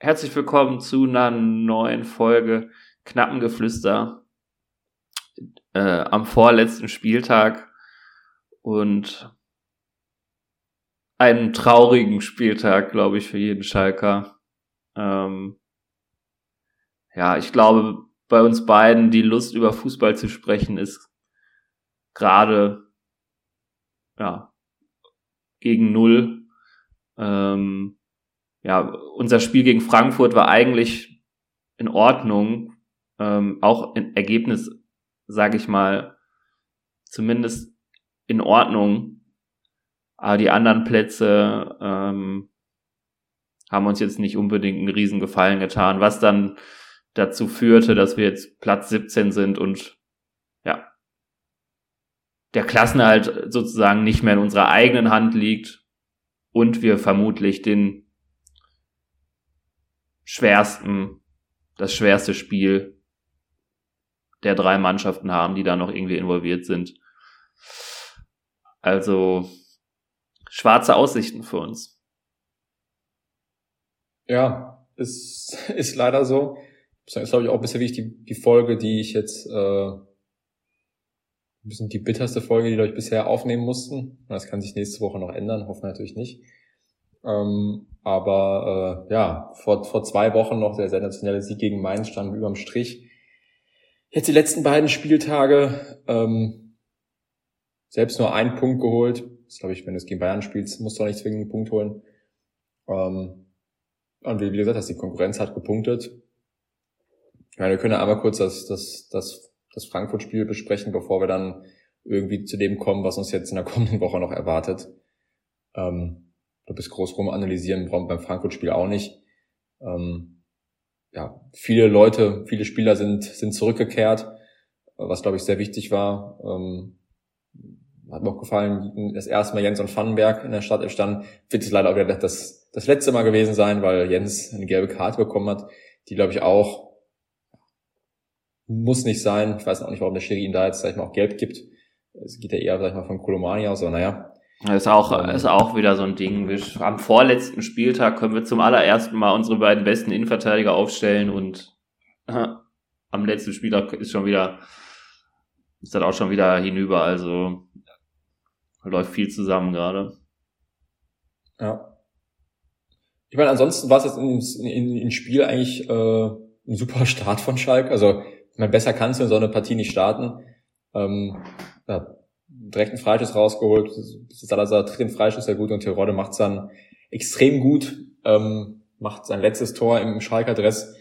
Herzlich willkommen zu einer neuen Folge Knappengeflüster äh, am vorletzten Spieltag und einen traurigen Spieltag, glaube ich, für jeden Schalker. Ähm, ja, ich glaube, bei uns beiden die Lust über Fußball zu sprechen ist gerade ja gegen null. Ähm, ja, unser Spiel gegen Frankfurt war eigentlich in Ordnung, ähm, auch in Ergebnis, sage ich mal, zumindest in Ordnung. Aber die anderen Plätze ähm, haben uns jetzt nicht unbedingt einen riesen Gefallen getan, was dann dazu führte, dass wir jetzt Platz 17 sind und ja, der Klassenhalt sozusagen nicht mehr in unserer eigenen Hand liegt und wir vermutlich den schwersten, das schwerste Spiel der drei Mannschaften haben, die da noch irgendwie involviert sind. Also schwarze Aussichten für uns. Ja, ist, ist leider so. Das ist, glaube ich, auch bisher wichtig, die, die Folge, die ich jetzt, äh, ein bisschen die bitterste Folge, die wir bisher aufnehmen mussten. Das kann sich nächste Woche noch ändern, hoffen wir natürlich nicht. Ähm, aber äh, ja, vor, vor zwei Wochen noch der sensationelle Sieg gegen Mainz stand überm Strich. Jetzt die letzten beiden Spieltage ähm, selbst nur einen Punkt geholt. Das glaube ich, wenn du es gegen Bayern spielst, musst du auch nicht zwingend einen Punkt holen. Ähm, und wie, wie gesagt, dass die Konkurrenz hat gepunktet. Ja, wir können ja einmal kurz das, das, das, das Frankfurt-Spiel besprechen, bevor wir dann irgendwie zu dem kommen, was uns jetzt in der kommenden Woche noch erwartet. Ähm, glaube, das groß rum analysieren brauchen beim Frankfurt-Spiel auch nicht. Ähm, ja, viele Leute, viele Spieler sind, sind zurückgekehrt, was glaube ich sehr wichtig war. Ähm, hat mir auch gefallen, das erste Mal Jens und Pfannenberg in der Stadt stand. Wird es leider auch wieder das, das letzte Mal gewesen sein, weil Jens eine gelbe Karte bekommen hat, die glaube ich auch muss nicht sein. Ich weiß auch nicht, warum der Schiri ihn da jetzt, sag ich mal, auch gelb gibt. Es geht ja eher, sag ich mal, von Kolomani aus, aber naja, ist auch, ist auch wieder so ein Ding. Wir, am vorletzten Spieltag können wir zum allerersten Mal unsere beiden besten Innenverteidiger aufstellen und äh, am letzten Spieltag ist schon wieder, ist das auch schon wieder hinüber. Also läuft viel zusammen gerade. Ja. Ich meine, ansonsten war es jetzt in, in, in Spiel eigentlich äh, ein super Start von Schalke. Also, ich meine, besser kannst du in so eine Partie nicht starten. Ähm, ja, direkt einen Freischuss rausgeholt. Salazar tritt den Freischuss sehr gut und Terodde macht es dann extrem gut, ähm, macht sein letztes Tor im Schalker Dress.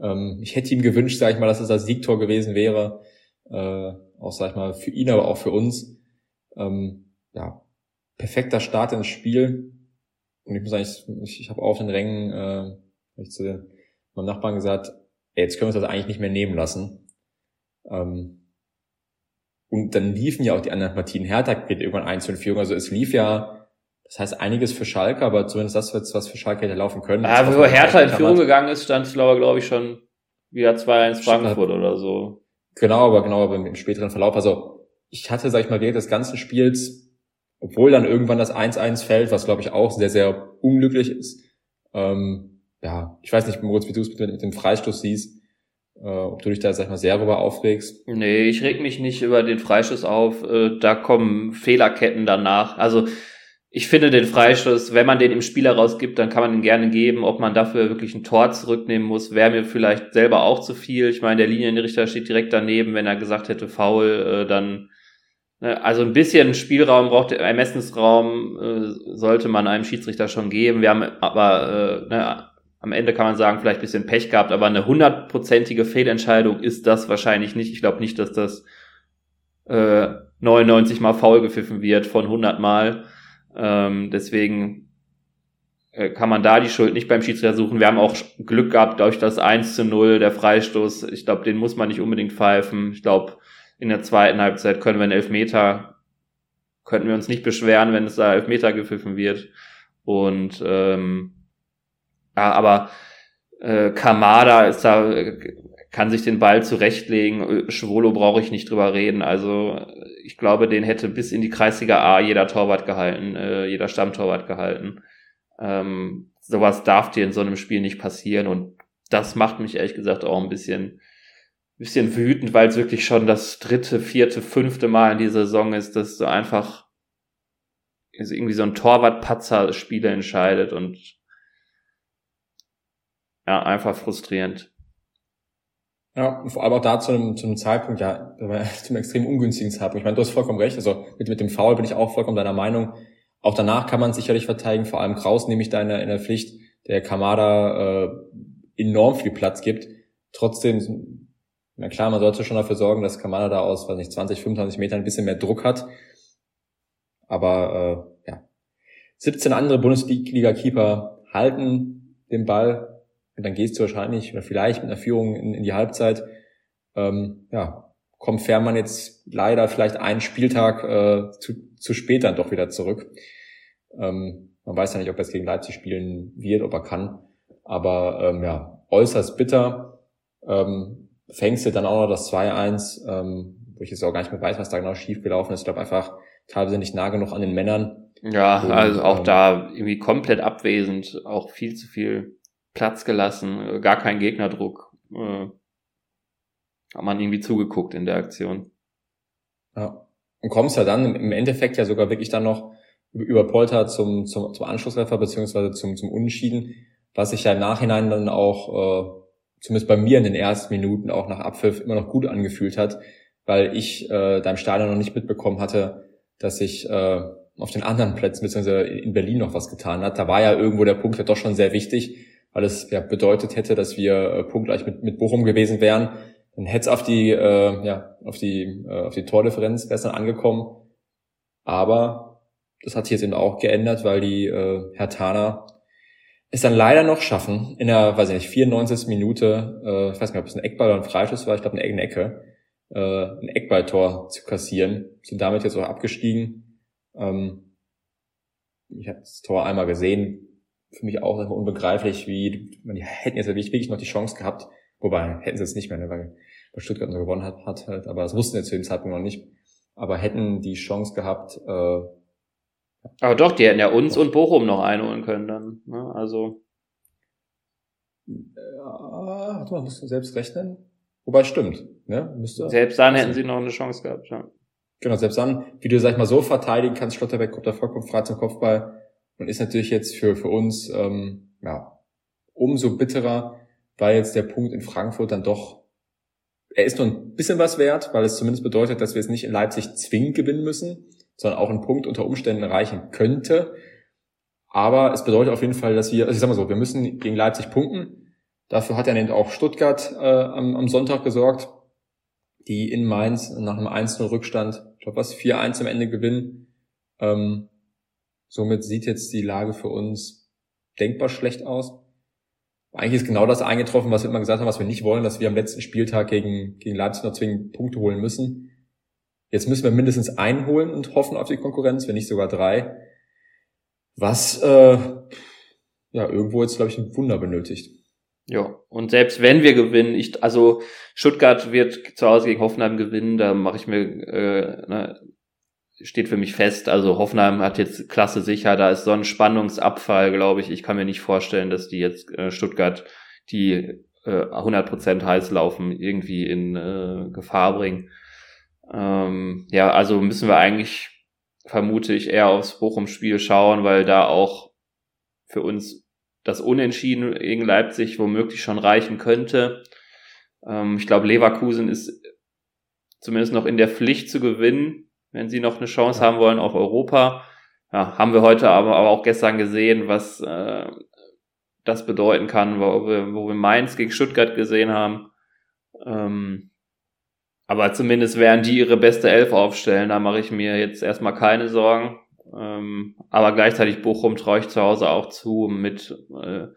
Ähm, ich hätte ihm gewünscht, sag ich mal, dass es das Siegtor gewesen wäre. Äh, auch, sag ich mal, für ihn, aber auch für uns. Ähm, ja, perfekter Start ins Spiel. Und ich muss eigentlich, ich, ich habe auf den Rängen äh, ich zu meinem Nachbarn gesagt, ey, jetzt können wir uns das eigentlich nicht mehr nehmen lassen. Ähm, und dann liefen ja auch die anderen Partien. Hertha geht irgendwann 1 in Führung. Also es lief ja, das heißt einiges für Schalke, aber zumindest das, was für Schalke hätte laufen können. Ja, wo Hertha in Führung gegangen ist, stand es, glaube ich, schon wieder 2-1 Frankfurt oder so. Genau, aber genau, aber im späteren Verlauf. Also ich hatte, sag ich mal, während des ganzen Spiels, obwohl dann irgendwann das 1-1 fällt, was glaube ich auch sehr, sehr unglücklich ist. Ähm, ja, ich weiß nicht, Moritz, wie du es mit, mit dem Freistoß siehst äh, ob du dich da, sag ich mal, sehr darüber aufregst? Nee, ich reg mich nicht über den Freischuss auf. Äh, da kommen Fehlerketten danach. Also ich finde den Freistoß, wenn man den im Spieler rausgibt, dann kann man ihn gerne geben. Ob man dafür wirklich ein Tor zurücknehmen muss, wäre mir vielleicht selber auch zu viel. Ich meine, der Linienrichter steht direkt daneben. Wenn er gesagt hätte, faul, äh, dann ne, also ein bisschen Spielraum braucht Ermessensraum äh, sollte man einem Schiedsrichter schon geben. Wir haben aber äh, ne, am Ende kann man sagen, vielleicht ein bisschen Pech gehabt, aber eine hundertprozentige Fehlentscheidung ist das wahrscheinlich nicht. Ich glaube nicht, dass das äh, 99 mal faul gepfiffen wird von 100 mal. Ähm, deswegen äh, kann man da die Schuld nicht beim Schiedsrichter suchen. Wir haben auch Glück gehabt durch das 1 zu 0, der Freistoß. Ich glaube, den muss man nicht unbedingt pfeifen. Ich glaube, in der zweiten Halbzeit können wir einen Elfmeter, könnten wir uns nicht beschweren, wenn es da Elfmeter gepfiffen wird. Und ähm, ja, aber äh, Kamada ist da, kann sich den Ball zurechtlegen. Schwolo brauche ich nicht drüber reden. Also ich glaube, den hätte bis in die Kreisliga A jeder Torwart gehalten, äh, jeder Stammtorwart gehalten. Ähm, sowas darf dir in so einem Spiel nicht passieren und das macht mich ehrlich gesagt auch ein bisschen, bisschen wütend, weil es wirklich schon das dritte, vierte, fünfte Mal in dieser Saison ist, dass du einfach irgendwie so ein Torwart-Patzer Spiele entscheidet und ja, einfach frustrierend. Ja, vor allem auch da zu einem, zu einem Zeitpunkt, ja, zu einem extrem ungünstigen Zeitpunkt. Ich meine, du hast vollkommen recht. Also mit, mit dem Foul bin ich auch vollkommen deiner Meinung. Auch danach kann man sicherlich verteidigen. Vor allem Kraus nehme ich da in der, in der Pflicht, der Kamada äh, enorm viel Platz gibt. Trotzdem, na klar, man sollte schon dafür sorgen, dass Kamada da aus, weiß nicht, 20, 25 Metern ein bisschen mehr Druck hat. Aber äh, ja, 17 andere Bundesliga-Keeper halten den Ball und dann gehst du wahrscheinlich oder vielleicht mit einer Führung in, in die Halbzeit. Ähm, ja, kommt Fährmann jetzt leider vielleicht einen Spieltag äh, zu, zu spät dann doch wieder zurück. Ähm, man weiß ja nicht, ob er es gegen Leipzig spielen wird, ob er kann. Aber ähm, ja, äußerst bitter. Ähm, fängst du dann auch noch das 2-1, ähm, wo ich jetzt auch gar nicht mehr weiß, was da genau schief gelaufen ist. Ich glaube einfach teilweise nicht nah genug an den Männern. Ja, und, also auch ähm, da irgendwie komplett abwesend, auch viel zu viel Platz gelassen, gar kein Gegnerdruck. Äh, hat man irgendwie zugeguckt in der Aktion. Ja. Und kommst ja dann im Endeffekt ja sogar wirklich dann noch über Polter zum, zum, zum Anschlusstreffer beziehungsweise zum, zum Unentschieden, was sich ja im Nachhinein dann auch, äh, zumindest bei mir in den ersten Minuten auch nach Abpfiff immer noch gut angefühlt hat, weil ich äh, da im Stadion noch nicht mitbekommen hatte, dass sich äh, auf den anderen Plätzen beziehungsweise in Berlin noch was getan hat. Da war ja irgendwo der Punkt ja doch schon sehr wichtig, weil es ja bedeutet hätte, dass wir äh, punktgleich mit, mit Bochum gewesen wären. Dann hätte es auf die, äh, ja, auf die, äh, auf die Tordifferenz besser angekommen. Aber das hat sich jetzt eben auch geändert, weil die äh, Herr Tana es dann leider noch schaffen, in der, weiß ich nicht, 94. Minute, äh, ich weiß nicht, ob es ein Eckball oder ein Freischuss war, ich glaube eine eigene Ecke, äh, ein Eckballtor zu kassieren, sind damit jetzt auch abgestiegen. Ähm, ich habe das Tor einmal gesehen, für mich auch unbegreiflich, wie, man, die hätten jetzt wirklich noch die Chance gehabt, wobei hätten sie es nicht mehr, ne, weil, weil Stuttgart nur gewonnen hat, hat halt, aber das wussten sie zu dem Zeitpunkt noch nicht, aber hätten die Chance gehabt, äh, aber doch, die hätten ja uns und Bochum noch einholen können dann, ne? also. Ja, warte mal, musst du selbst rechnen? Wobei stimmt, ne? Müsste. Selbst dann hätten sie noch eine Chance gehabt, ja. Genau, selbst dann, wie du, sag ich mal, so verteidigen kannst, Schlotterbeck kommt da vollkommen frei zum Kopfball, und ist natürlich jetzt für, für uns ähm, ja, umso bitterer, weil jetzt der Punkt in Frankfurt dann doch, er ist nur ein bisschen was wert, weil es zumindest bedeutet, dass wir es nicht in Leipzig zwingend gewinnen müssen, sondern auch einen Punkt unter Umständen erreichen könnte. Aber es bedeutet auf jeden Fall, dass wir, also ich sag mal so, wir müssen gegen Leipzig punkten. Dafür hat ja eben auch Stuttgart äh, am, am Sonntag gesorgt, die in Mainz nach einem 1-0 Rückstand, ich glaube was, 4-1 am Ende gewinnen. Ähm, Somit sieht jetzt die Lage für uns denkbar schlecht aus. Eigentlich ist genau das eingetroffen, was wir immer gesagt haben, was wir nicht wollen, dass wir am letzten Spieltag gegen, gegen Leipzig noch zwingend Punkte holen müssen. Jetzt müssen wir mindestens einen holen und hoffen auf die Konkurrenz, wenn nicht sogar drei. Was äh, ja irgendwo jetzt, glaube ich, ein Wunder benötigt. Ja, und selbst wenn wir gewinnen, ich, also Stuttgart wird zu Hause gegen Hoffenheim gewinnen, da mache ich mir äh, ne, steht für mich fest. Also Hoffenheim hat jetzt Klasse sicher, da ist so ein Spannungsabfall, glaube ich. Ich kann mir nicht vorstellen, dass die jetzt äh, Stuttgart, die äh, 100% heiß laufen, irgendwie in äh, Gefahr bringen. Ähm, ja, also müssen wir eigentlich, vermute ich, eher aufs Bochum-Spiel schauen, weil da auch für uns das Unentschieden gegen Leipzig womöglich schon reichen könnte. Ähm, ich glaube, Leverkusen ist zumindest noch in der Pflicht zu gewinnen wenn sie noch eine Chance haben wollen auf Europa. Ja, haben wir heute aber, aber auch gestern gesehen, was äh, das bedeuten kann, wo wir, wo wir Mainz gegen Stuttgart gesehen haben. Ähm, aber zumindest werden die ihre beste Elf aufstellen. Da mache ich mir jetzt erstmal keine Sorgen. Ähm, aber gleichzeitig Bochum traue ich zu Hause auch zu mit, äh,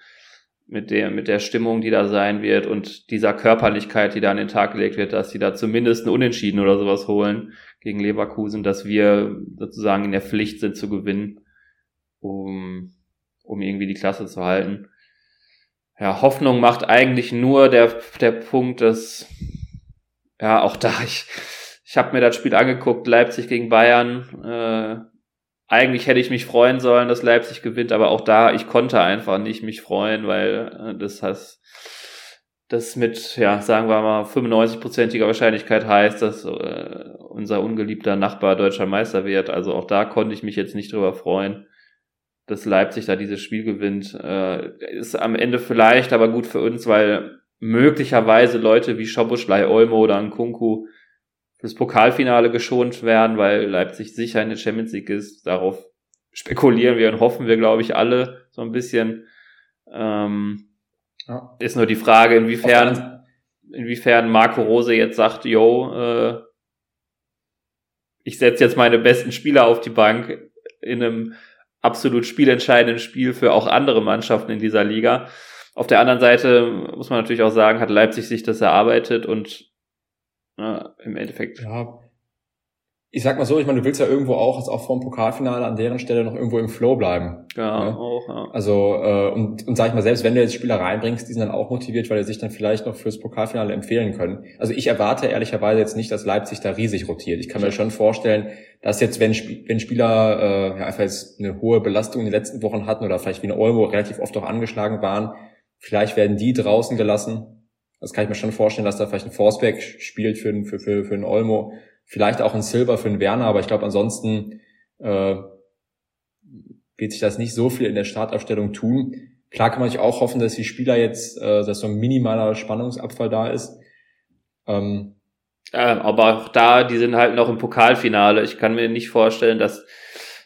mit, der, mit der Stimmung, die da sein wird und dieser Körperlichkeit, die da an den Tag gelegt wird, dass sie da zumindest ein Unentschieden oder sowas holen gegen Leverkusen, dass wir sozusagen in der Pflicht sind zu gewinnen, um, um irgendwie die Klasse zu halten. Ja, Hoffnung macht eigentlich nur der, der Punkt, dass, ja, auch da, ich, ich habe mir das Spiel angeguckt, Leipzig gegen Bayern, äh, eigentlich hätte ich mich freuen sollen, dass Leipzig gewinnt, aber auch da, ich konnte einfach nicht mich freuen, weil äh, das heißt, das mit, ja, sagen wir mal, 95-prozentiger Wahrscheinlichkeit heißt, dass äh, unser ungeliebter Nachbar deutscher Meister wird. Also auch da konnte ich mich jetzt nicht drüber freuen, dass Leipzig da dieses Spiel gewinnt. Äh, ist am Ende vielleicht aber gut für uns, weil möglicherweise Leute wie Schoboschlei, Olmo oder Nkunku fürs Pokalfinale geschont werden, weil Leipzig sicher in der Champions League ist. Darauf spekulieren wir und hoffen wir, glaube ich, alle so ein bisschen. Ähm, ja. Ist nur die Frage, inwiefern, inwiefern Marco Rose jetzt sagt, yo, äh, ich setze jetzt meine besten Spieler auf die Bank in einem absolut spielentscheidenden Spiel für auch andere Mannschaften in dieser Liga. Auf der anderen Seite muss man natürlich auch sagen, hat Leipzig sich das erarbeitet und na, im Endeffekt. Ja, ich sag mal so, ich meine, du willst ja irgendwo auch, als auch vom Pokalfinale an deren Stelle noch irgendwo im Flow bleiben. Ja, ne? auch, ja. Also, äh, und, und sag ich mal, selbst wenn du jetzt Spieler reinbringst, die sind dann auch motiviert, weil die sich dann vielleicht noch fürs Pokalfinale empfehlen können. Also ich erwarte ehrlicherweise jetzt nicht, dass Leipzig da riesig rotiert. Ich kann mir schon vorstellen, dass jetzt, wenn, wenn Spieler äh, ja, einfach jetzt eine hohe Belastung in den letzten Wochen hatten oder vielleicht wie eine Olmo relativ oft auch angeschlagen waren, vielleicht werden die draußen gelassen. Das kann ich mir schon vorstellen, dass da vielleicht ein Forceback spielt für, für, für, für einen Olmo Vielleicht auch ein Silver für einen Werner, aber ich glaube ansonsten äh, wird sich das nicht so viel in der Startaufstellung tun. Klar kann man sich auch hoffen, dass die Spieler jetzt, äh, dass so ein minimaler Spannungsabfall da ist. Ähm, ja, aber auch da, die sind halt noch im Pokalfinale. Ich kann mir nicht vorstellen, dass,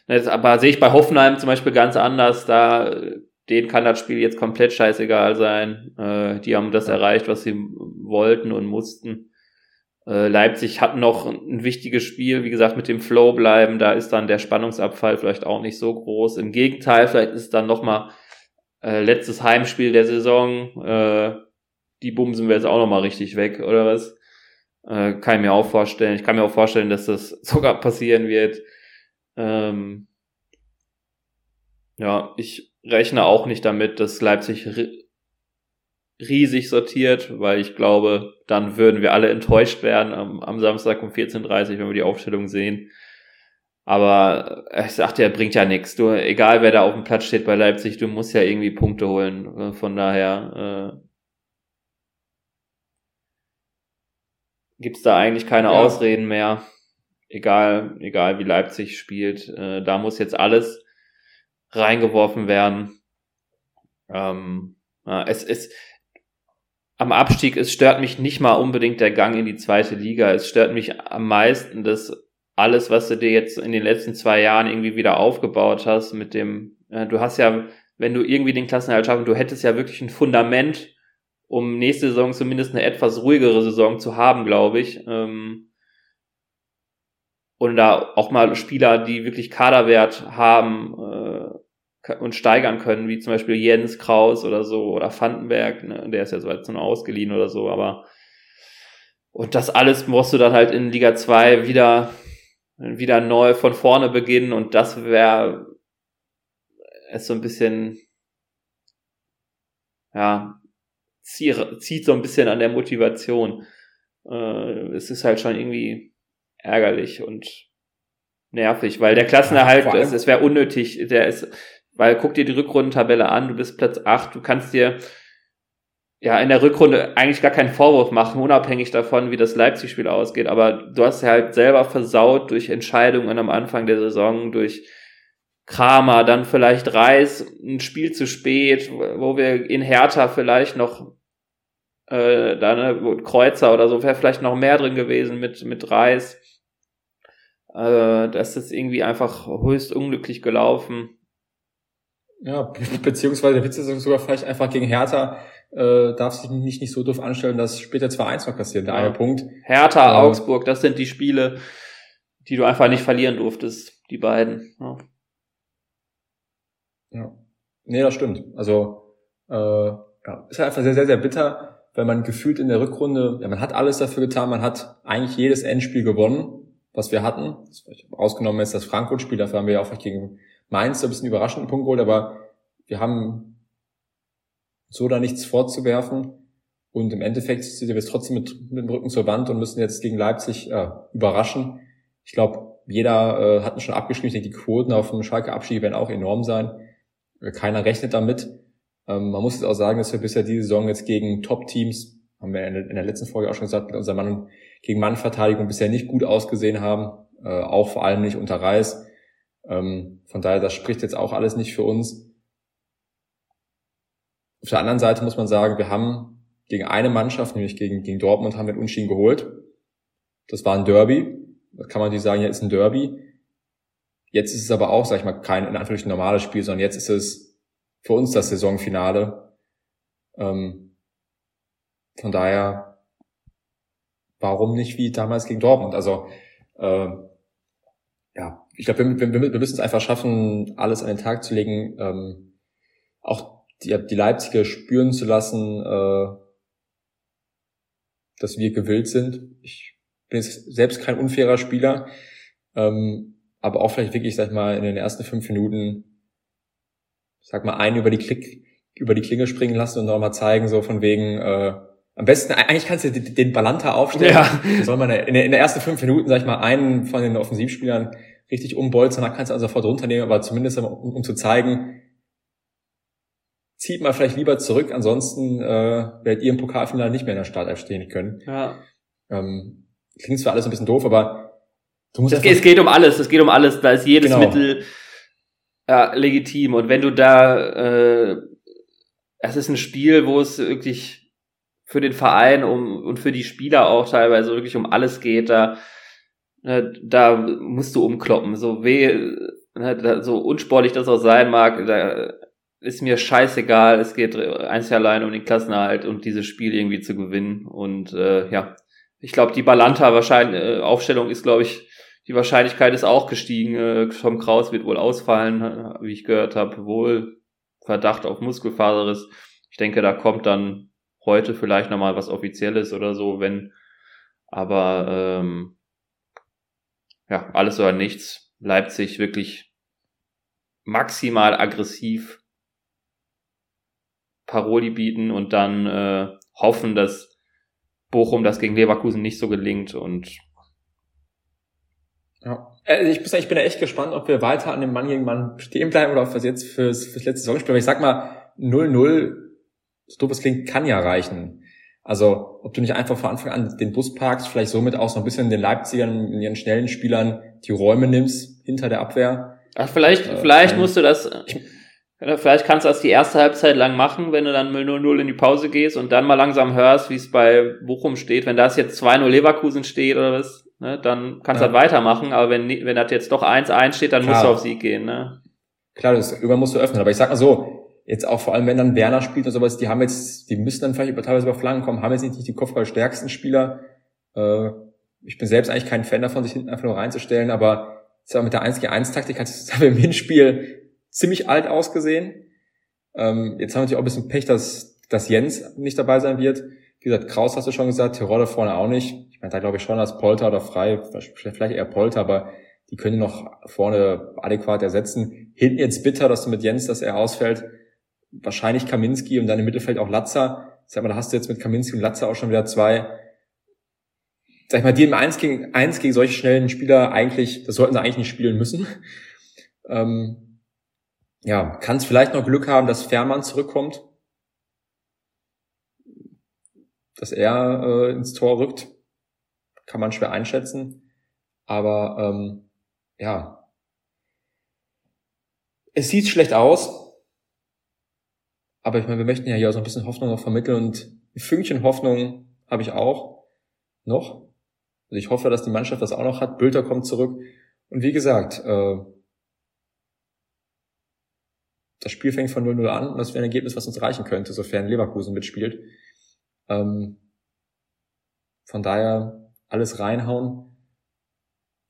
das, aber sehe ich bei Hoffenheim zum Beispiel ganz anders. Da, denen kann das Spiel jetzt komplett scheißegal sein. Äh, die haben das erreicht, was sie wollten und mussten. Äh, Leipzig hat noch ein wichtiges Spiel, wie gesagt, mit dem Flow bleiben. Da ist dann der Spannungsabfall vielleicht auch nicht so groß. Im Gegenteil, vielleicht ist dann nochmal äh, letztes Heimspiel der Saison. Äh, die bumsen wir jetzt auch nochmal richtig weg, oder was? Äh, kann ich mir auch vorstellen. Ich kann mir auch vorstellen, dass das sogar passieren wird. Ähm, ja, ich rechne auch nicht damit, dass Leipzig riesig sortiert, weil ich glaube, dann würden wir alle enttäuscht werden am, am Samstag um 14.30 Uhr, wenn wir die Aufstellung sehen. Aber ich sagte, er bringt ja nichts. Du, egal wer da auf dem Platz steht bei Leipzig, du musst ja irgendwie Punkte holen. Von daher äh, gibt's da eigentlich keine ja. Ausreden mehr. Egal, egal wie Leipzig spielt, äh, da muss jetzt alles reingeworfen werden. Ähm, es, es, am Abstieg, es stört mich nicht mal unbedingt der Gang in die zweite Liga. Es stört mich am meisten, dass alles, was du dir jetzt in den letzten zwei Jahren irgendwie wieder aufgebaut hast, mit dem, äh, du hast ja, wenn du irgendwie den Klassenerhalt schaffen, du hättest ja wirklich ein Fundament, um nächste Saison zumindest eine etwas ruhigere Saison zu haben, glaube ich. Ähm, und da auch mal Spieler, die wirklich Kaderwert haben, äh, und steigern können, wie zum Beispiel Jens Kraus oder so oder Vandenberg, ne? der ist ja so jetzt nur ausgeliehen oder so, aber und das alles musst du dann halt in Liga 2 wieder, wieder neu von vorne beginnen und das wäre es so ein bisschen, ja, zieht so ein bisschen an der Motivation. Äh, es ist halt schon irgendwie ärgerlich und nervig, weil der Klassenerhalt, es, es wäre unnötig, der ist, weil guck dir die Rückrundentabelle an, du bist Platz 8, du kannst dir ja in der Rückrunde eigentlich gar keinen Vorwurf machen, unabhängig davon, wie das Leipzig-Spiel ausgeht. Aber du hast ja halt selber versaut durch Entscheidungen am Anfang der Saison, durch Kramer, dann vielleicht Reis, ein Spiel zu spät, wo wir in Hertha vielleicht noch äh, da ne, Kreuzer oder so wäre vielleicht noch mehr drin gewesen mit mit Reis. Äh, das ist irgendwie einfach höchst unglücklich gelaufen. Ja, beziehungsweise der Witz ist sogar vielleicht einfach gegen Hertha äh, darf sich nicht, nicht so doof anstellen, dass später 2-1 noch kassiert, der ja. eine Punkt. Hertha, ähm, Augsburg, das sind die Spiele, die du einfach nicht verlieren durftest, die beiden. Ja. ja. Nee, das stimmt. Also äh, ja, ist halt einfach sehr, sehr, sehr bitter, weil man gefühlt in der Rückrunde, ja, man hat alles dafür getan, man hat eigentlich jedes Endspiel gewonnen, was wir hatten. Ausgenommen ist das Frankfurt-Spiel, dafür haben wir ja auch gegen Mainz so ein bisschen überraschenden Punkt geholt, aber wir haben so da nichts vorzuwerfen. Und im Endeffekt sind wir jetzt trotzdem mit, mit dem Rücken zur Wand und müssen jetzt gegen Leipzig äh, überraschen. Ich glaube, jeder äh, hat schon abgeschrieben. Ich denke, die Quoten auf dem Schalke Abschied werden auch enorm sein. Keiner rechnet damit. Ähm, man muss jetzt auch sagen, dass wir bisher diese Saison jetzt gegen Top-Teams, haben wir in der letzten Folge auch schon gesagt, mit unserer Mann gegen Mann-Verteidigung bisher nicht gut ausgesehen haben. Äh, auch vor allem nicht unter Reis. Ähm, von daher, das spricht jetzt auch alles nicht für uns. Auf der anderen Seite muss man sagen, wir haben gegen eine Mannschaft, nämlich gegen, gegen Dortmund, haben wir den Unschieden geholt. Das war ein Derby. Das kann man nicht sagen, ja, ist ein Derby. Jetzt ist es aber auch, sag ich mal, kein in Anführungsstrichen normales Spiel, sondern jetzt ist es für uns das Saisonfinale. Ähm, von daher, warum nicht wie damals gegen Dortmund? Also äh, ja, ich glaube, wir, wir, wir müssen es einfach schaffen, alles an den Tag zu legen, ähm, auch die, die Leipziger spüren zu lassen, äh, dass wir gewillt sind. Ich bin jetzt selbst kein unfairer Spieler, ähm, aber auch vielleicht wirklich, sag ich mal, in den ersten fünf Minuten, sag mal, einen über die Klick, über die Klinge springen lassen und nochmal zeigen, so von wegen, äh, am besten, eigentlich kannst du den Balanta aufstellen. Ja. soll man in, in der ersten fünf Minuten, sag ich mal, einen von den Offensivspielern richtig umbolzen, dann kannst du also sofort runternehmen, aber zumindest um, um zu zeigen, zieht mal vielleicht lieber zurück, ansonsten äh, werdet ihr im Pokalfinale nicht mehr in der Startelf stehen können. Ja. Ähm, klingt zwar alles ein bisschen doof, aber du musst es, geht, es geht um alles, es geht um alles, da ist jedes genau. Mittel ja, legitim und wenn du da äh, es ist ein Spiel, wo es wirklich für den Verein um, und für die Spieler auch teilweise wirklich um alles geht, da, ne, da musst du umkloppen. So weh, ne, so unsportlich das auch sein mag, da ist mir scheißegal, es geht einzig allein um den Klassenerhalt und dieses Spiel irgendwie zu gewinnen. Und äh, ja, ich glaube, die Balanta wahrscheinlich äh, ist, glaube ich, die Wahrscheinlichkeit ist auch gestiegen. Äh, Tom Kraus wird wohl ausfallen, wie ich gehört habe, wohl Verdacht auf Muskelfaserriss. Ich denke, da kommt dann heute vielleicht nochmal was Offizielles oder so, wenn, aber ähm, ja, alles oder nichts. Leipzig wirklich maximal aggressiv Paroli bieten und dann äh, hoffen, dass Bochum das gegen Leverkusen nicht so gelingt und ja. Also ich, muss sagen, ich bin da echt gespannt, ob wir weiter an dem Mann gegen Mann stehen bleiben oder ob wir jetzt fürs, fürs letzte Saisonspiel. Aber ich sag mal, 0-0, so doof es klingt, kann ja reichen. Also, ob du nicht einfach von Anfang an den Bus parkst, vielleicht somit auch so ein bisschen den Leipzigern, ihren schnellen Spielern die Räume nimmst hinter der Abwehr. Ach, vielleicht, äh, vielleicht musst du das, ich, Vielleicht kannst du das die erste Halbzeit lang machen, wenn du dann 0-0 in die Pause gehst und dann mal langsam hörst, wie es bei Bochum steht. Wenn das jetzt 2-0 Leverkusen steht oder was, ne, dann kannst du ja. das weitermachen. Aber wenn, wenn das jetzt doch 1-1 steht, dann Klar. musst du auf Sieg gehen. Ne? Klar, das irgendwann musst du öffnen. Aber ich sag mal so, jetzt auch vor allem, wenn dann Werner spielt und sowas, die haben jetzt, die müssen dann vielleicht über, teilweise über Flanken kommen, haben jetzt nicht die Kopfballstärksten Spieler. Äh, ich bin selbst eigentlich kein Fan davon, sich hinten einfach nur reinzustellen, aber mit der 1 1 Taktik hat es im Hinspiel ziemlich alt ausgesehen. Ähm, jetzt haben wir natürlich auch ein bisschen Pech, dass, dass Jens nicht dabei sein wird. Wie gesagt, Kraus hast du schon gesagt, Tirole vorne auch nicht. Ich meine, da glaube ich schon, dass Polter oder Frei, vielleicht eher Polter, aber die können noch vorne adäquat ersetzen. Hinten jetzt bitter, dass du mit Jens, dass er ausfällt. Wahrscheinlich Kaminski und dann im Mittelfeld auch Latzer. Sag mal, da hast du jetzt mit Kaminski und Latzer auch schon wieder zwei, sag ich mal, die im 1 gegen 1 gegen solche schnellen Spieler eigentlich, das sollten sie eigentlich nicht spielen müssen. Ähm, ja, kann es vielleicht noch Glück haben, dass Fährmann zurückkommt, dass er äh, ins Tor rückt, kann man schwer einschätzen. Aber ähm, ja, es sieht schlecht aus. Aber ich meine, wir möchten ja hier auch so ein bisschen Hoffnung noch vermitteln und ein Fünkchen Hoffnung habe ich auch noch. Also ich hoffe, dass die Mannschaft das auch noch hat. Bülter kommt zurück. Und wie gesagt, äh, das Spiel fängt von 0-0 an und das wäre ein Ergebnis, was uns reichen könnte, sofern Leverkusen mitspielt. Ähm, von daher alles reinhauen.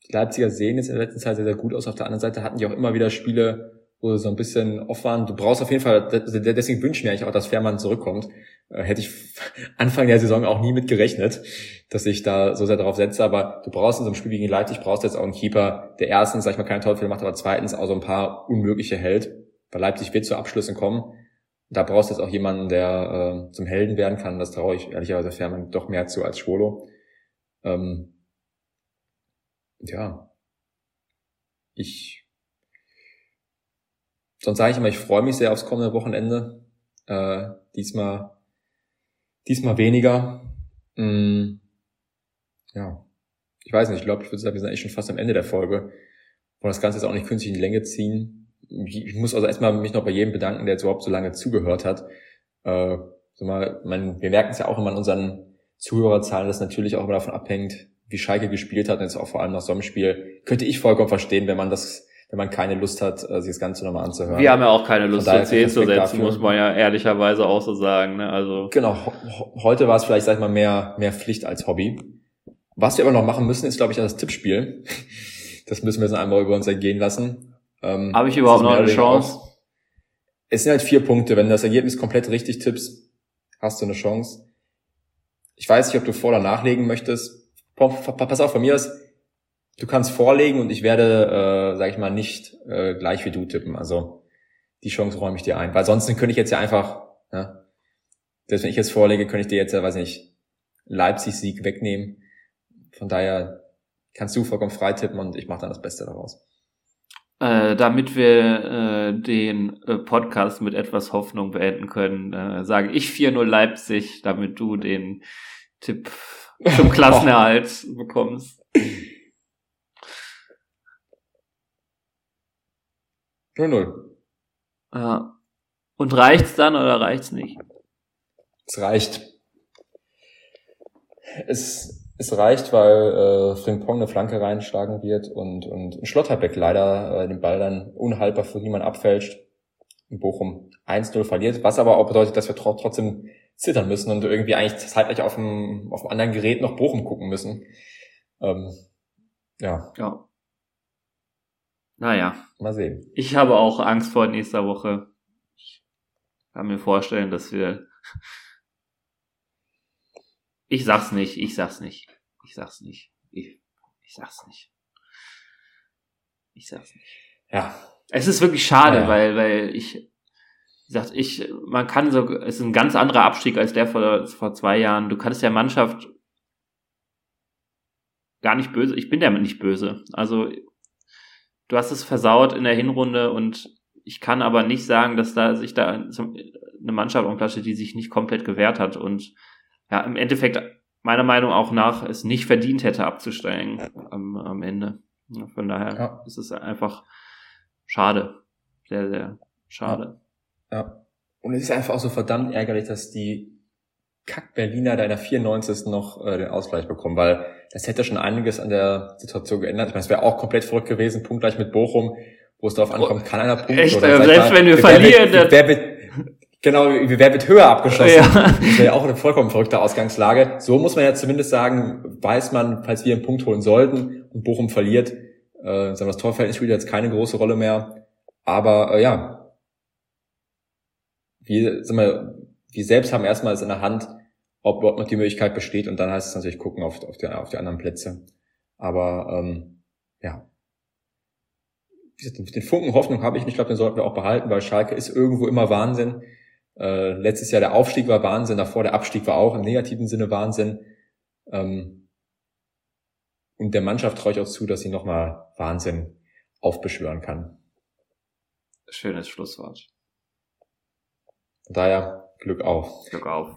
Die Leipziger sehen jetzt in der letzten Zeit sehr, sehr gut aus. Auf der anderen Seite hatten die auch immer wieder Spiele, wo sie so ein bisschen off waren. Du brauchst auf jeden Fall, deswegen wünsche ich mir eigentlich auch, dass Fährmann zurückkommt. Äh, hätte ich Anfang der Saison auch nie mit gerechnet, dass ich da so sehr darauf setze. Aber du brauchst in so einem Spiel gegen Leipzig, brauchst jetzt auch einen Keeper, der erstens, sag ich mal, keine Torfehler macht, aber zweitens auch so ein paar unmögliche hält bei Leipzig wird zu Abschlüssen kommen. Da brauchst du jetzt auch jemanden, der äh, zum Helden werden kann. Das traue ich ehrlicherweise Fährmann doch mehr zu als Schwolo. Ähm, ja. ich sonst sage ich immer, ich freue mich sehr aufs kommende Wochenende. Äh, diesmal, diesmal weniger. Mm, ja, ich weiß nicht, ich glaube, ich würde sagen, wir sind eigentlich schon fast am Ende der Folge. Und das Ganze jetzt auch nicht künstlich in die Länge ziehen. Ich, muss also erstmal mich noch bei jedem bedanken, der jetzt überhaupt so lange zugehört hat. Äh, so mal, man, wir merken es ja auch immer an unseren Zuhörerzahlen, dass natürlich auch immer davon abhängt, wie Schalke gespielt hat, und jetzt auch vor allem nach so einem Spiel, könnte ich vollkommen verstehen, wenn man das, wenn man keine Lust hat, äh, sich das Ganze nochmal anzuhören. Wir haben ja auch keine Lust, uns hinzusetzen, muss man ja ehrlicherweise auch so sagen. Ne? Also genau, heute war es vielleicht, sag ich mal, mehr, mehr Pflicht als Hobby. Was wir aber noch machen müssen, ist, glaube ich, das Tippspiel. Das müssen wir jetzt einmal über uns ergehen lassen. Ähm, Habe ich überhaupt noch eine Chance? Auch, es sind halt vier Punkte. Wenn du das Ergebnis komplett richtig tippst, hast du eine Chance. Ich weiß nicht, ob du vor- oder nachlegen möchtest. Pass auf, von mir ist, du kannst vorlegen und ich werde, äh, sag ich mal, nicht äh, gleich wie du tippen. Also die Chance räume ich dir ein. Weil sonst könnte ich jetzt ja einfach, ja, selbst wenn ich jetzt vorlege, könnte ich dir jetzt ja, weiß nicht, Leipzig-Sieg wegnehmen. Von daher kannst du vollkommen frei tippen und ich mache dann das Beste daraus. Äh, damit wir äh, den äh, Podcast mit etwas Hoffnung beenden können, äh, sage ich 4-0 Leipzig, damit du den Tipp zum Klassenerhalt bekommst. 0-0. Ja. Und reicht's dann oder reicht's nicht? Es reicht. Es es reicht, weil äh, Frimpong eine Flanke reinschlagen wird und, und Schlotterbeck leider äh, den Ball dann unhaltbar für niemand abfälscht und Bochum 1-0 verliert, was aber auch bedeutet, dass wir tr trotzdem zittern müssen und irgendwie eigentlich zeitgleich auf dem, auf dem anderen Gerät noch Bochum gucken müssen. Ähm, ja. Ja. Naja. Mal sehen. Ich habe auch Angst vor nächster Woche. Ich kann mir vorstellen, dass wir ich sag's nicht, ich sag's nicht. Ich sag's nicht. Ich, ich sag's nicht. Ich sag's nicht. Ja. Es ist wirklich schade, ja. weil, weil ich, wie gesagt, ich, man kann so, es ist ein ganz anderer Abstieg als der vor, vor zwei Jahren. Du kannst der Mannschaft gar nicht böse, ich bin damit nicht böse. Also, du hast es versaut in der Hinrunde und ich kann aber nicht sagen, dass da sich da eine Mannschaft umklatscht, die sich nicht komplett gewehrt hat und ja, im Endeffekt meiner Meinung auch nach es nicht verdient hätte abzusteigen am, am Ende. Von daher ja. ist es einfach schade. Sehr, sehr schade. Ja. ja. Und es ist einfach auch so verdammt ärgerlich, dass die Kack-Berliner da in der 94. noch äh, den Ausgleich bekommen, weil das hätte schon einiges an der Situation geändert. Ich meine, es wäre auch komplett verrückt gewesen, punktgleich mit Bochum, wo es darauf ankommt, kann einer punkten. Echt, oder, selbst mal, wenn wir verlieren. Wer, wer, wer, Genau, wer wird höher abgeschossen? Ja. Das wäre ja auch eine vollkommen verrückte Ausgangslage. So muss man ja zumindest sagen, weiß man, falls wir einen Punkt holen sollten und Bochum verliert, äh, sagen wir, das Torverhältnis spielt jetzt keine große Rolle mehr. Aber äh, ja, wir, sagen wir, wir selbst haben erstmal es in der Hand, ob überhaupt noch die Möglichkeit besteht und dann heißt es natürlich gucken auf, auf, die, auf die anderen Plätze. Aber ähm, ja, den Funken Hoffnung habe ich und ich glaube, den sollten wir auch behalten, weil Schalke ist irgendwo immer Wahnsinn. Äh, letztes Jahr der Aufstieg war Wahnsinn, davor der Abstieg war auch im negativen Sinne Wahnsinn. Ähm, und der Mannschaft traue ich auch zu, dass sie nochmal Wahnsinn aufbeschwören kann. Schönes Schlusswort. Von daher Glück auf. Glück auf.